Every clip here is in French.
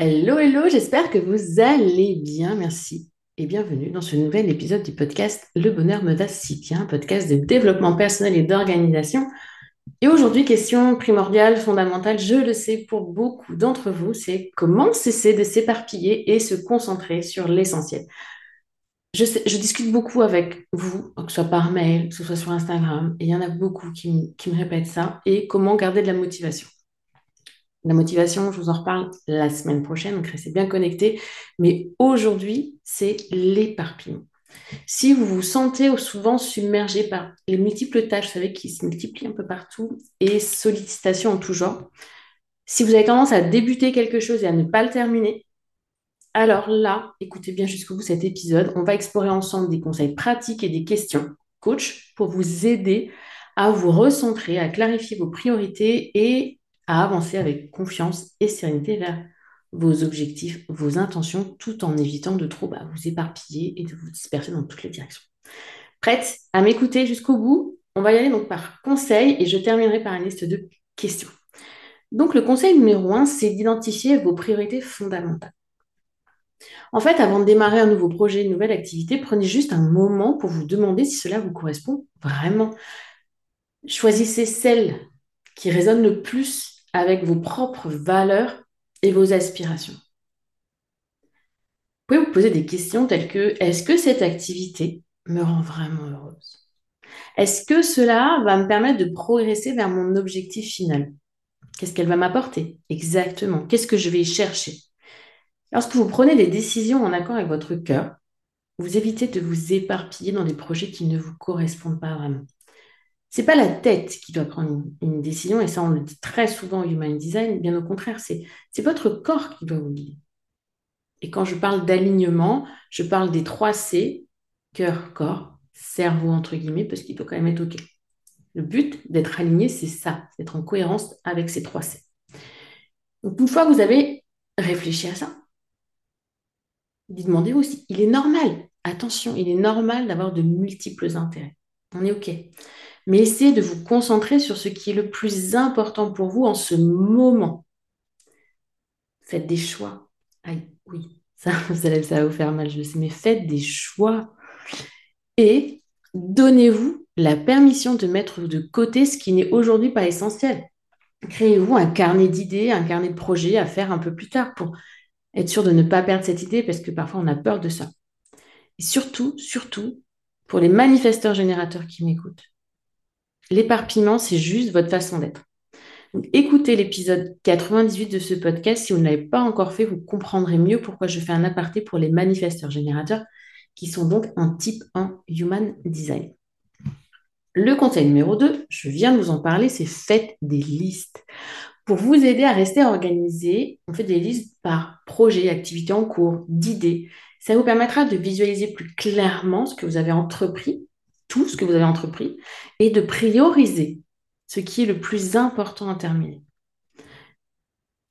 Hello, hello, j'espère que vous allez bien, merci et bienvenue dans ce nouvel épisode du podcast Le bonheur me si bien, un podcast de développement personnel et d'organisation. Et aujourd'hui, question primordiale, fondamentale, je le sais pour beaucoup d'entre vous, c'est comment cesser de s'éparpiller et se concentrer sur l'essentiel. Je, discute beaucoup avec vous, que ce soit par mail, que ce soit sur Instagram, et il y en a beaucoup qui me répètent ça, et comment garder de la motivation. La motivation, je vous en reparle la semaine prochaine, donc restez bien connectés. Mais aujourd'hui, c'est l'éparpillement. Si vous vous sentez souvent submergé par les multiples tâches, vous savez, qui se multiplient un peu partout, et sollicitations en tout genre, si vous avez tendance à débuter quelque chose et à ne pas le terminer, alors là, écoutez bien jusqu'au bout cet épisode. On va explorer ensemble des conseils pratiques et des questions coach pour vous aider à vous recentrer, à clarifier vos priorités et à avancer avec confiance et sérénité vers vos objectifs, vos intentions, tout en évitant de trop bah, vous éparpiller et de vous disperser dans toutes les directions. Prête à m'écouter jusqu'au bout? On va y aller donc par conseil et je terminerai par une liste de questions. Donc le conseil numéro un, c'est d'identifier vos priorités fondamentales. En fait, avant de démarrer un nouveau projet, une nouvelle activité, prenez juste un moment pour vous demander si cela vous correspond vraiment. Choisissez celles qui résonnent le plus avec vos propres valeurs et vos aspirations. Vous pouvez vous poser des questions telles que est-ce que cette activité me rend vraiment heureuse? Est-ce que cela va me permettre de progresser vers mon objectif final? Qu'est-ce qu'elle va m'apporter? Exactement. Qu'est-ce que je vais chercher? Lorsque vous prenez des décisions en accord avec votre cœur, vous évitez de vous éparpiller dans des projets qui ne vous correspondent pas vraiment c'est pas la tête qui doit prendre une, décision, et ça on le dit très souvent au Human Design, bien au contraire, c'est votre corps qui doit vous guider. Et quand je parle d'alignement, je parle des trois C, cœur, corps, cerveau, entre guillemets, parce qu'il doit quand même être OK. Le but d'être aligné, c'est ça, d'être en cohérence avec ces trois C. Donc une fois que vous avez réfléchi à ça, demandez-vous aussi, il est normal, attention, il est normal d'avoir de multiples intérêts. On est OK mais essayez de vous concentrer sur ce qui est le plus important pour vous en ce moment. Faites des choix. Aïe, oui, ça, ça va vous faire mal, je sais, mais faites des choix. Et donnez-vous la permission de mettre de côté ce qui n'est aujourd'hui pas essentiel. Créez-vous un carnet d'idées, un carnet de projets à faire un peu plus tard pour être sûr de ne pas perdre cette idée parce que parfois on a peur de ça. Et surtout, surtout, pour les manifesteurs générateurs qui m'écoutent, l'éparpillement, c'est juste votre façon d'être. écoutez l'épisode 98 de ce podcast. Si vous ne l'avez pas encore fait, vous comprendrez mieux pourquoi je fais un aparté pour les manifesteurs générateurs, qui sont donc un type 1 Human Design. Le conseil numéro 2, je viens de vous en parler, c'est faites des listes. Pour vous aider à rester organisé, on fait des listes par projet, activité en cours, d'idées. Ça vous permettra de visualiser plus clairement ce que vous avez entrepris, tout ce que vous avez entrepris, et de prioriser ce qui est le plus important à terminer.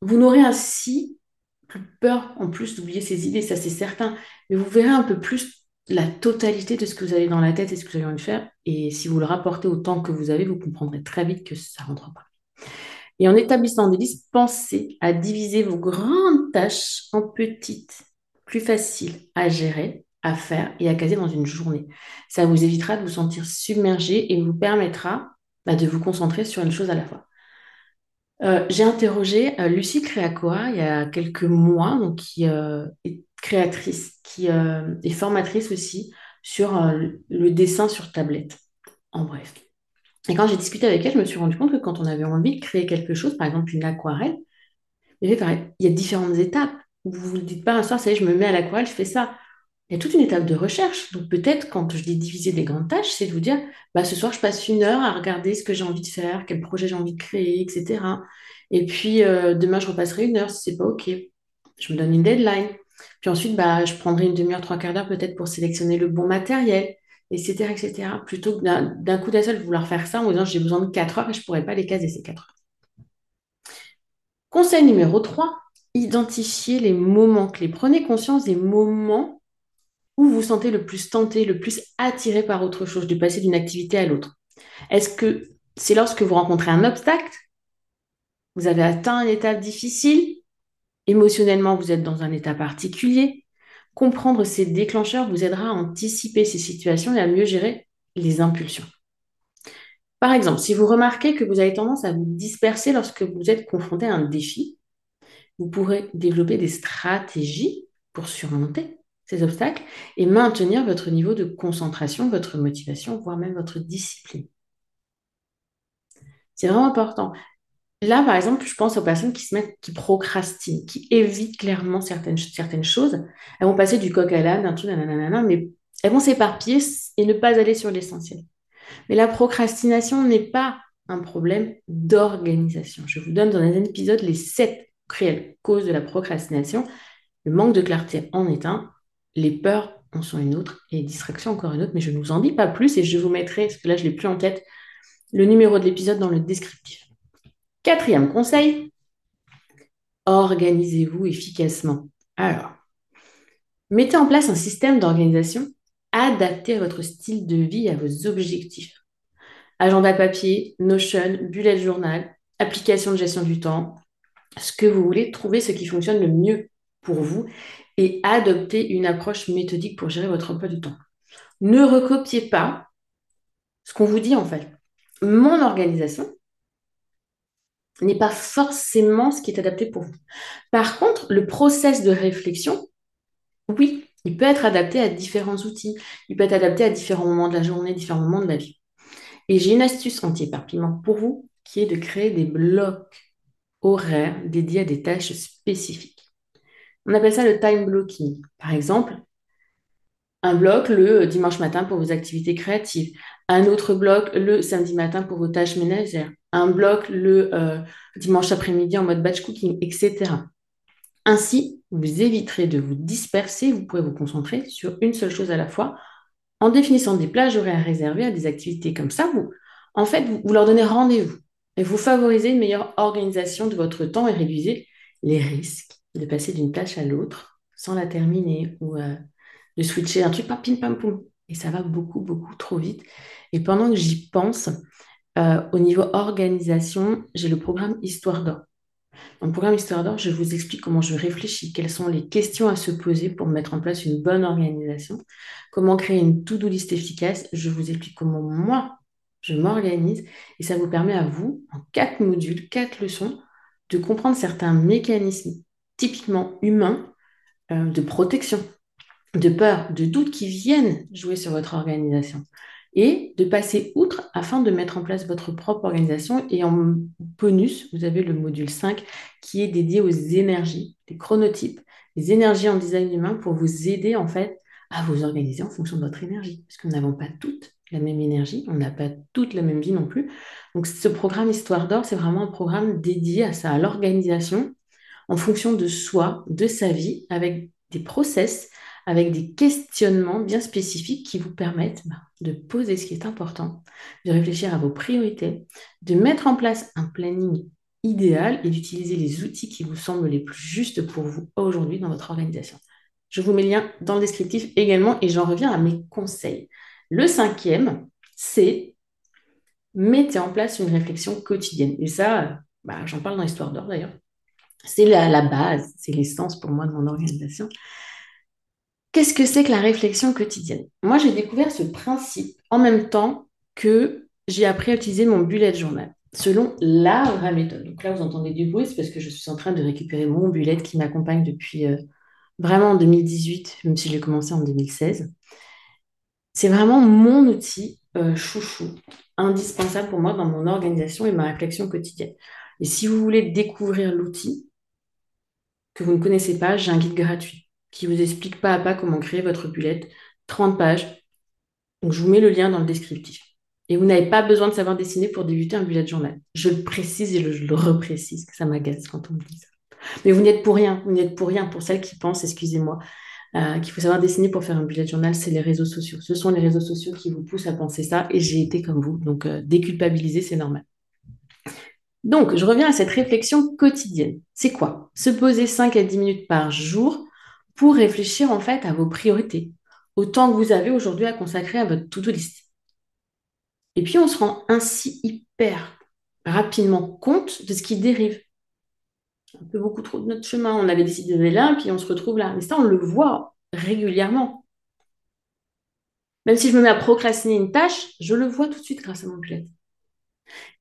Vous n'aurez ainsi plus peur en plus d'oublier ces idées, ça c'est certain, mais vous verrez un peu plus la totalité de ce que vous avez dans la tête et ce que vous avez envie de faire. Et si vous le rapportez au temps que vous avez, vous comprendrez très vite que ça rentre pas. Et en établissant des listes, pensez à diviser vos grandes tâches en petites, plus faciles à gérer, à faire et à caser dans une journée. Ça vous évitera de vous sentir submergé et vous permettra bah, de vous concentrer sur une chose à la fois. Euh, j'ai interrogé euh, Lucie Créacoa il y a quelques mois, donc, qui euh, est créatrice, qui est formatrice aussi sur le dessin sur tablette, en bref. Et quand j'ai discuté avec elle, je me suis rendu compte que quand on avait envie de créer quelque chose, par exemple une aquarelle, il y a différentes étapes. Vous ne vous dites pas un soir, ça y est, je me mets à l'aquarelle, je fais ça. Il y a toute une étape de recherche. Donc peut-être quand je dis diviser les grandes tâches, c'est de vous dire, bah, ce soir, je passe une heure à regarder ce que j'ai envie de faire, quel projet j'ai envie de créer, etc. Et puis euh, demain, je repasserai une heure si c'est pas OK. Je me donne une deadline. Puis ensuite, bah, je prendrai une demi-heure, trois quarts d'heure peut-être pour sélectionner le bon matériel, etc. etc. Plutôt que d'un coup d'un seul vouloir faire ça en disant j'ai besoin de quatre heures et je ne pourrais pas les caser ces quatre heures. Conseil numéro 3, identifiez les moments clés. Prenez conscience des moments où vous sentez le plus tenté, le plus attiré par autre chose, de passer d'une activité à l'autre. Est-ce que c'est lorsque vous rencontrez un obstacle Vous avez atteint une étape difficile Émotionnellement, vous êtes dans un état particulier Comprendre ces déclencheurs vous aidera à anticiper ces situations et à mieux gérer les impulsions. Par exemple, si vous remarquez que vous avez tendance à vous disperser lorsque vous êtes confronté à un défi, vous pourrez développer des stratégies pour surmonter ces obstacles et maintenir votre niveau de concentration, votre motivation, voire même votre discipline. C'est vraiment important. Là, par exemple, je pense aux personnes qui se mettent, qui procrastinent, qui évitent clairement certaines, certaines choses. Elles vont passer du coq à l'âne, d'un tout, nanana, mais elles vont s'éparpiller et ne pas aller sur l'essentiel. Mais la procrastination n'est pas un problème d'organisation. Je vous donne dans un épisode les sept réelles causes de la procrastination. Le manque de clarté en est un, les peurs en sont une autre et les distractions encore une autre, mais je ne vous en dis pas plus et je vous mettrai, parce que là je ne l'ai plus en tête, le numéro de l'épisode dans le descriptif. Quatrième conseil, organisez-vous efficacement. Alors, mettez en place un système d'organisation adapté à votre style de vie à vos objectifs. Agenda papier, Notion, bullet journal, application de gestion du temps, ce que vous voulez, trouver ce qui fonctionne le mieux pour vous et adopter une approche méthodique pour gérer votre emploi du temps. Ne recopiez pas ce qu'on vous dit en fait. Mon organisation n'est pas forcément ce qui est adapté pour vous. Par contre, le process de réflexion, oui, il peut être adapté à différents outils, il peut être adapté à différents moments de la journée, différents moments de la vie. Et j'ai une astuce anti-éparpillement pour vous qui est de créer des blocs horaires dédiés à des tâches spécifiques. On appelle ça le time blocking. Par exemple, un bloc le dimanche matin pour vos activités créatives, un autre bloc le samedi matin pour vos tâches ménagères, un bloc le euh, dimanche après-midi en mode batch cooking, etc. Ainsi, vous éviterez de vous disperser, vous pourrez vous concentrer sur une seule chose à la fois en définissant des plages horaires réservées à des activités comme ça. Vous, en fait, vous, vous leur donnez rendez-vous et vous favorisez une meilleure organisation de votre temps et réduisez les risques de passer d'une tâche à l'autre sans la terminer ou euh, de switcher un truc, pam, pim, pam, poum. Et ça va beaucoup, beaucoup trop vite. Et pendant que j'y pense, euh, au niveau organisation, j'ai le programme Histoire d'or. Dans le programme Histoire d'or, je vous explique comment je réfléchis, quelles sont les questions à se poser pour mettre en place une bonne organisation, comment créer une to-do list efficace. Je vous explique comment moi, je m'organise et ça vous permet à vous, en quatre modules, quatre leçons, de comprendre certains mécanismes typiquement humains euh, de protection. de peur, de doute qui viennent jouer sur votre organisation et de passer outre afin de mettre en place votre propre organisation. Et en bonus, vous avez le module 5 qui est dédié aux énergies, les chronotypes, les énergies en design humain pour vous aider en fait à vous organiser en fonction de votre énergie. Parce que nous n'avons pas toutes la même énergie, on n'a pas toute la même vie non plus. Donc ce programme Histoire d'or, c'est vraiment un programme dédié à ça, à l'organisation en fonction de soi, de sa vie, avec des process, avec des questionnements bien spécifiques qui vous permettent bah, de poser ce qui est important, de réfléchir à vos priorités, de mettre en place un planning idéal et d'utiliser les outils qui vous semblent les plus justes pour vous aujourd'hui dans votre organisation. Je vous mets le lien dans le descriptif également et j'en reviens à mes conseils. Le cinquième, c'est mettez en place une réflexion quotidienne. Et ça, bah, j'en parle dans l'histoire d'or d'ailleurs. C'est la, la base, c'est l'essence pour moi de mon organisation. Qu'est-ce que c'est que la réflexion quotidienne? Moi, j'ai découvert ce principe en même temps que j'ai appris à utiliser mon bullet journal selon la vraie méthode. Donc là, vous entendez du bruit, c'est parce que je suis en train de récupérer mon bullet qui m'accompagne depuis euh, vraiment en 2018, même si j'ai commencé en 2016. C'est vraiment mon outil euh, chouchou, indispensable pour moi dans mon organisation et ma réflexion quotidienne. Et si vous voulez découvrir l'outil que vous ne connaissez pas, j'ai un guide gratuit qui vous explique pas à pas comment créer votre bullet, 30 pages. Donc je vous mets le lien dans le descriptif. Et vous n'avez pas besoin de savoir dessiner pour débuter un bullet journal. Je le précise et je le reprécise, que ça m'agace quand on me dit ça. Mais vous n'êtes pour rien, vous n'êtes pour rien. Pour celles qui pensent, excusez-moi, euh, qu'il faut savoir dessiner pour faire un bullet journal, c'est les réseaux sociaux. Ce sont les réseaux sociaux qui vous poussent à penser ça et j'ai été comme vous. Donc euh, déculpabiliser, c'est normal. Donc, je reviens à cette réflexion quotidienne. C'est quoi? Se poser 5 à 10 minutes par jour pour réfléchir en fait à vos priorités, au temps que vous avez aujourd'hui à consacrer à votre to-do list. Et puis, on se rend ainsi hyper rapidement compte de ce qui dérive. Un peu beaucoup trop de notre chemin. On avait décidé d'aller là, puis on se retrouve là. Mais ça, on le voit régulièrement. Même si je me mets à procrastiner une tâche, je le vois tout de suite grâce à mon bullet.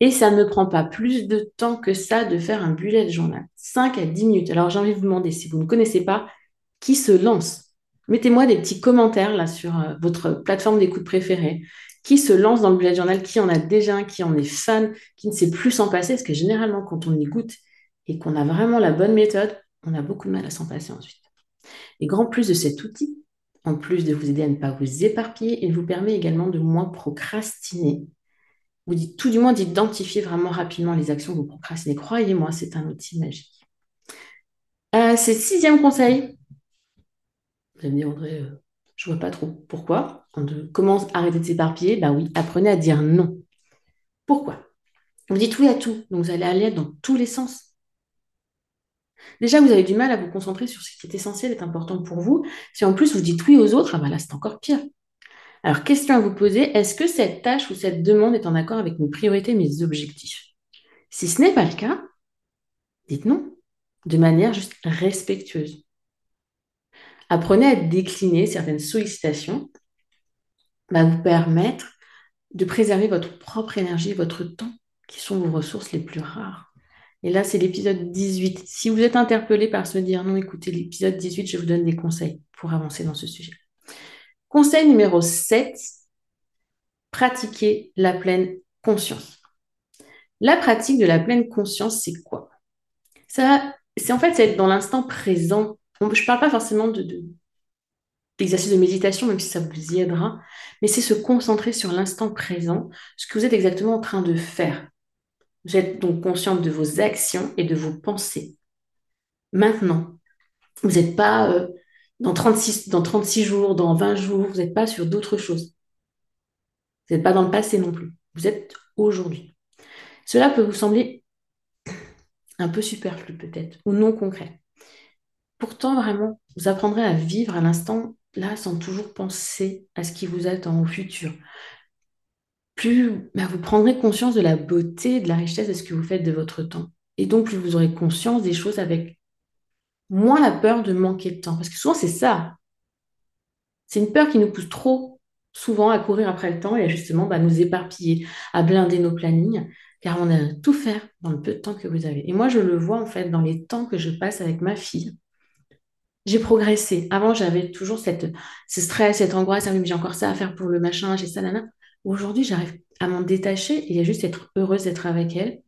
Et ça ne prend pas plus de temps que ça de faire un bullet journal. 5 à 10 minutes. Alors j'ai envie de vous demander, si vous ne connaissez pas, qui se lance? Mettez-moi des petits commentaires là sur euh, votre plateforme d'écoute préférée qui se lance dans le bullet journal, qui en a déjà un, qui en est fan, qui ne sait plus s'en passer, parce que généralement, quand on écoute et qu'on a vraiment la bonne méthode, on a beaucoup de mal à s'en passer ensuite. Et grand plus de cet outil, en plus de vous aider à ne pas vous éparpiller, il vous permet également de moins procrastiner. Vous dites tout du moins d'identifier vraiment rapidement les actions que vous procrastinez. Croyez-moi, c'est un outil magique. Euh, c'est sixième conseil. Vous allez me dire, André, euh, je vois pas trop. Pourquoi on commence à arrêter de s'éparpiller, bah oui, apprenez à dire non. Pourquoi? Vous dites oui à tout, donc vous allez aller dans tous les sens. Déjà, vous avez du mal à vous concentrer sur ce qui est essentiel et important pour vous. Si en plus vous dites oui aux autres, ah bah là, c'est encore pire. Alors, question à vous poser, est-ce que cette tâche ou cette demande est en accord avec mes priorités, mes objectifs? Si ce n'est pas le cas, dites non, de manière juste respectueuse. Apprenez à décliner certaines sollicitations va vous permettre de préserver votre propre énergie, votre temps, qui sont vos ressources les plus rares. Et là, c'est l'épisode 18. Si vous êtes interpellé par ce dire non, écoutez l'épisode 18, je vous donne des conseils pour avancer dans ce sujet. Conseil numéro 7, pratiquer la pleine conscience. La pratique de la pleine conscience, c'est quoi? C'est en fait c'est être dans l'instant présent je ne parle pas forcément de, d'exercice de méditation, même si ça vous y aidera, mais c'est se concentrer sur l'instant présent, ce que vous êtes exactement en train de faire. Vous êtes donc consciente de vos actions et de vos pensées. Maintenant, vous n'êtes pas euh, dans, 36, dans 36 jours, dans 20 jours, vous n'êtes pas sur d'autres choses. Vous n'êtes pas dans le passé non plus. Vous êtes aujourd'hui. Cela peut vous sembler un peu superflu peut-être, ou non concret. Pourtant, vraiment, vous apprendrez à vivre à l'instant là sans toujours penser à ce qui vous attend au futur. Plus bah, vous prendrez conscience de la beauté, de la richesse de ce que vous faites de votre temps. Et donc, plus vous aurez conscience des choses avec moins la peur de manquer de temps. Parce que souvent, c'est ça. C'est une peur qui nous pousse trop souvent à courir après le temps et justement bah, nous éparpiller, à blinder nos plannings, car on a tout faire dans le peu de temps que vous avez. Et moi, je le vois en fait dans les temps que je passe avec ma fille j'ai progressé. Avant, j'avais toujours cette, ce stress, cette angoisse. Ah j'ai encore ça à faire pour le machin, j'ai ça, là, Aujourd'hui, j'arrive à m'en détacher et à juste être heureuse d'être avec elle,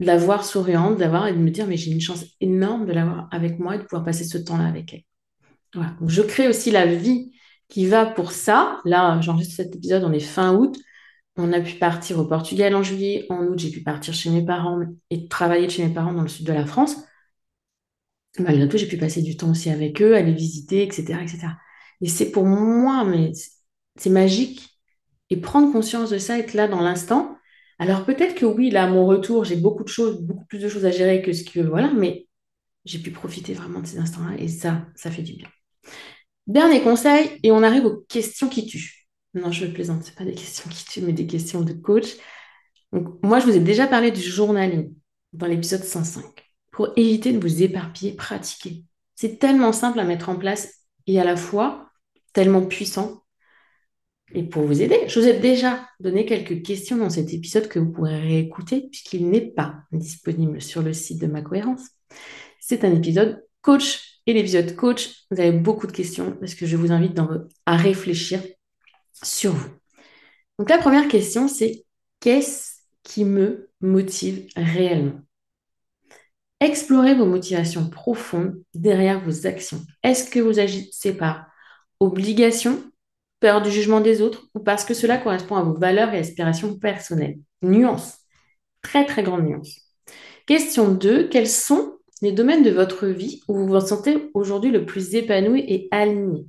de la voir souriante, d'avoir et de me dire, mais j'ai une chance énorme de l'avoir avec moi et de pouvoir passer ce temps-là avec elle. Voilà. Donc, je crée aussi la vie qui va pour ça. Là, j'enregistre cet épisode, on est fin août. On a pu partir au Portugal en juillet. En août, j'ai pu partir chez mes parents et travailler chez mes parents dans le sud de la France. Malgré tout, j'ai pu passer du temps aussi avec eux, aller visiter, etc. etc. Et c'est pour moi, mais c'est magique. Et prendre conscience de ça, être là dans l'instant. Alors peut-être que oui, là, à mon retour, j'ai beaucoup de choses, beaucoup plus de choses à gérer que ce que, voilà, mais j'ai pu profiter vraiment de ces instants-là et ça, ça fait du bien. Dernier conseil, et on arrive aux questions qui tuent. Non, je plaisante, ce pas des questions qui tuent, mais des questions de coach. Moi, je vous ai déjà parlé du journaling dans l'épisode 105 pour éviter de vous éparpiller, pratiquer. C'est tellement simple à mettre en place et à la fois tellement puissant. Et pour vous aider, je vous ai déjà donné quelques questions dans cet épisode que vous pourrez réécouter puisqu'il n'est pas disponible sur le site de ma cohérence. C'est un épisode coach et l'épisode coach, vous avez beaucoup de questions parce que je vous invite à réfléchir sur vous. Donc la première question, c'est qu'est-ce qui me motive réellement? Explorez vos motivations profondes derrière vos actions. Est-ce que vous agissez par obligation, peur du jugement des autres ou parce que cela correspond à vos valeurs et aspirations personnelles Nuance. Très très grande nuance. Question 2. Quels sont les domaines de votre vie où vous vous sentez aujourd'hui le plus épanoui et aligné?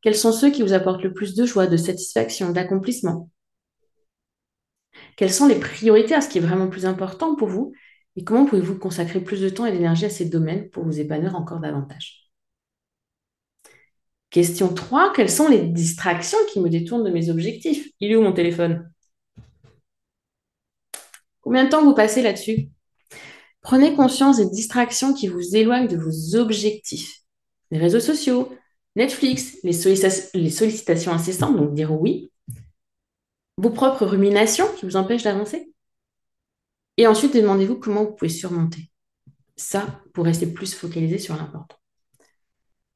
Quels sont ceux qui vous apportent le plus de joie, de satisfaction, d'accomplissement? Quelles sont les priorités à ce qui est vraiment plus important pour vous? Et comment pouvez-vous consacrer plus de temps et d'énergie à ces domaines pour vous épanouir encore davantage? Question 3. Quelles sont les distractions qui me détournent de mes objectifs? Il est où mon téléphone? Combien de temps vous passez là-dessus? Prenez conscience des distractions qui vous éloignent de vos objectifs. Les réseaux sociaux, Netflix, les, sollicitations incessantes, donc dire oui. Vos propres ruminations qui vous empêchent d'avancer. Et ensuite, demandez-vous comment vous pouvez surmonter. Ça, pour rester plus focalisé sur l'important.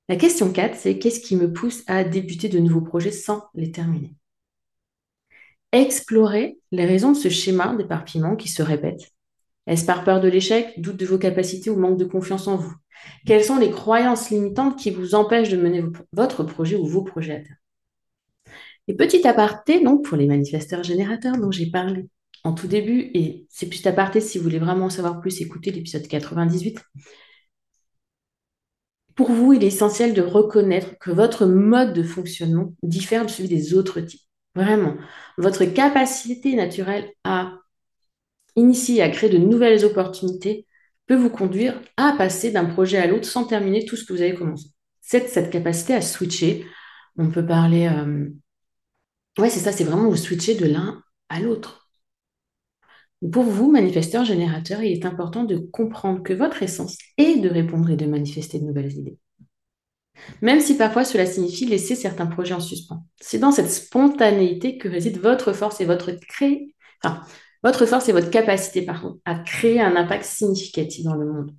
La question 4, c'est qu'est-ce qui me pousse à débuter de nouveaux projets sans les terminer? Explorez les raisons de ce schéma d'éparpillement qui se répète. Est-ce par peur de l'échec, doute de vos capacités ou manque de confiance en vous? Quelles sont les croyances limitantes qui vous empêchent de mener votre projet ou vos projets à terme? Et petit aparté, donc, pour les manifesteurs générateurs dont j'ai parlé en tout début, et c'est petit aparté si vous voulez vraiment en savoir plus, écoutez l'épisode 98. Pour vous, il est essentiel de reconnaître que votre mode de fonctionnement diffère de celui des autres types. Vraiment, votre capacité naturelle à initier à créer de nouvelles opportunités peut vous conduire à passer d'un projet à l'autre sans terminer tout ce que vous avez commencé. Cette, cette capacité à switcher, on peut parler... Euh, ouais, c'est ça, c'est vraiment vous switcher de l'un à l'autre. Pour vous, manifesteur générateur, il est important de comprendre que votre essence est de répondre et de manifester de nouvelles idées. Même si parfois cela signifie laisser certains projets en suspens. C'est dans cette spontanéité que réside votre force et votre cré... votre force et votre capacité, à créer un impact significatif dans le monde.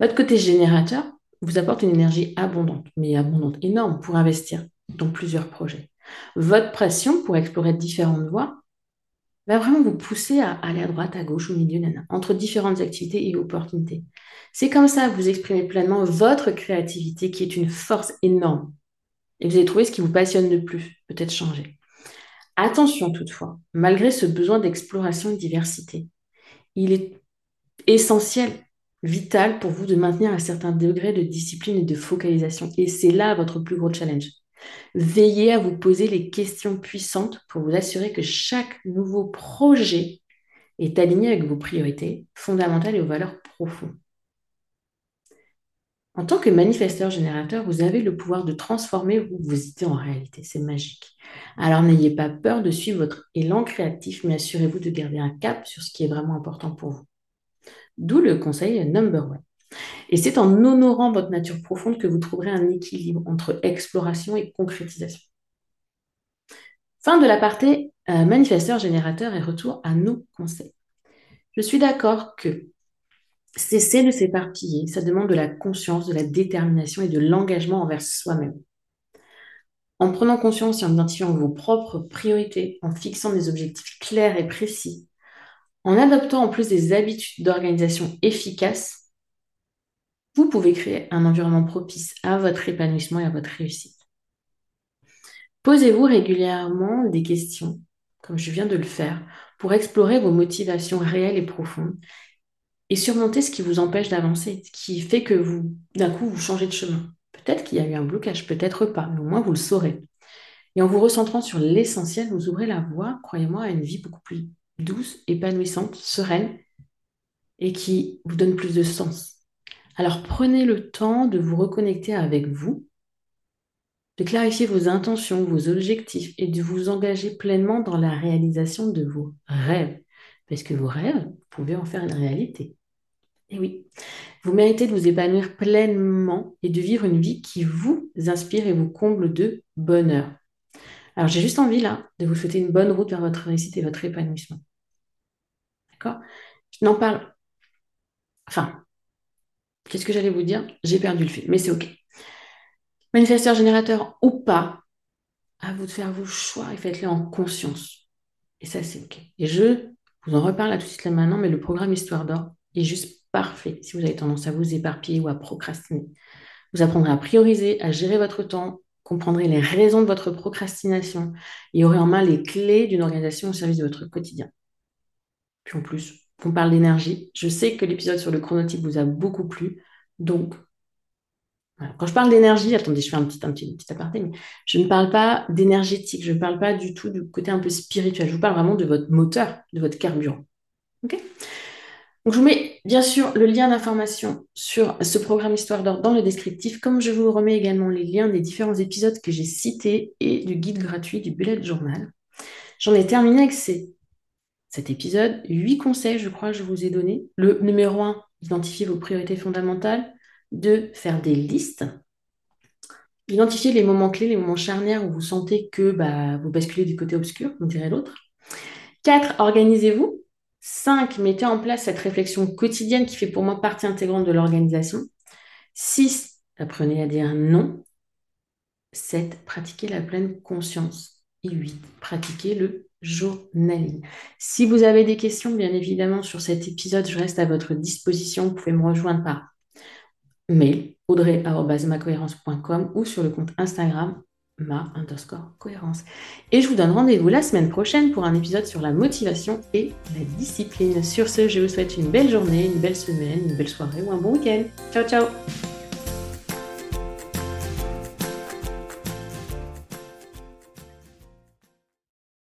Votre côté générateur vous apporte une énergie abondante, mais abondante, énorme, pour investir dans plusieurs projets. Votre pression pour explorer différentes voies va vraiment vous pousser à aller à droite, à gauche, au milieu, entre différentes activités et opportunités. C'est comme ça que vous exprimez pleinement votre créativité qui est une force énorme. Et vous allez trouver ce qui vous passionne le plus, peut-être changer. Attention toutefois, malgré ce besoin d'exploration et de diversité, il est essentiel, vital pour vous de maintenir un certain degré de discipline et de focalisation. Et c'est là votre plus gros challenge. Veillez à vous poser les questions puissantes pour vous assurer que chaque nouveau projet est aligné avec vos priorités fondamentales et vos valeurs profondes. En tant que manifesteur générateur, vous avez le pouvoir de transformer vos idées en réalité. C'est magique. Alors n'ayez pas peur de suivre votre élan créatif, mais assurez-vous de garder un cap sur ce qui est vraiment important pour vous. D'où le conseil number one. Et c'est en honorant votre nature profonde que vous trouverez un équilibre entre exploration et concrétisation. Fin de la partie euh, manifesteur générateur et retour à nos conseils. Je suis d'accord que Cessez de s'éparpiller. Ça demande de la conscience, de la détermination et de l'engagement envers soi-même. En prenant conscience et en identifiant vos propres priorités, en fixant des objectifs clairs et précis, en adoptant en plus des habitudes d'organisation efficaces, vous pouvez créer un environnement propice à votre épanouissement et à votre réussite. Posez-vous régulièrement des questions, comme je viens de le faire, pour explorer vos motivations réelles et profondes et surmonter ce qui vous empêche d'avancer, ce qui fait que vous, d'un coup, vous changez de chemin. Peut-être qu'il y a eu un blocage, peut-être pas, mais au moins vous le saurez. Et en vous recentrant sur l'essentiel, vous ouvrez la voie, croyez-moi, à une vie beaucoup plus douce, épanouissante, sereine et qui vous donne plus de sens. Alors prenez le temps de vous reconnecter avec vous, de clarifier vos intentions, vos objectifs et de vous engager pleinement dans la réalisation de vos rêves. Parce que vos rêves, vous pouvez en faire une réalité. Et oui, vous méritez de vous épanouir pleinement et de vivre une vie qui vous inspire et vous comble de bonheur. Alors j'ai juste envie là de vous souhaiter une bonne route vers votre réussite et votre épanouissement. D'accord? Je n'en parle. Enfin, qu'est-ce que j'allais vous dire? J'ai perdu le fil, mais c'est OK. Manifesteur générateur ou pas, à vous de faire vos choix et faites-les en conscience. Et ça, c'est OK. Et je vous en reparle là tout de suite là maintenant, mais le programme Histoire d'or est juste parfait si vous avez tendance à vous éparpiller ou à procrastiner. Vous apprendrez à prioriser, à gérer votre temps, comprendrez les raisons de votre procrastination et aurez en main les clés d'une organisation au service de votre quotidien. Puis en plus, on parle d'énergie. Je sais que l'épisode sur le chronotype vous a beaucoup plu. Donc, quand je parle d'énergie, attendez, je fais un petit, aparté, mais je ne parle pas d'énergétique, je ne parle pas du tout du côté un peu spirituel. Je vous parle vraiment de votre moteur, de votre carburant. OK? Je vous mets bien sûr le lien d'information sur ce programme Histoire d'or dans le descriptif, comme je vous remets également les liens des différents épisodes que j'ai cités et du guide gratuit du bullet journal. J'en ai terminé avec cet épisode. Huit conseils, je crois, que je vous ai donné. Le numéro un, identifier vos priorités fondamentales. Deux, faire des listes. Identifier les moments clés, les moments charnières où vous sentez que bah, vous basculez du côté obscur, on dirait l'autre. Quatre, organisez-vous. 5. Mettez en place cette réflexion quotidienne qui fait pour moi partie intégrante de l'organisation. 6. Apprenez à dire non. 7. Pratiquez la pleine conscience. Et 8. Pratiquez le journaling. Si vous avez des questions, bien évidemment, sur cet épisode, je reste à votre disposition. Vous pouvez me rejoindre par mail audrey.macohérence.com ou sur le compte Instagram ma underscore cohérence. Et je vous donne rendez-vous la semaine prochaine pour un épisode sur la motivation et la discipline. Sur ce, je vous souhaite une belle journée, une belle semaine, une belle soirée ou un bon week-end. Ciao, ciao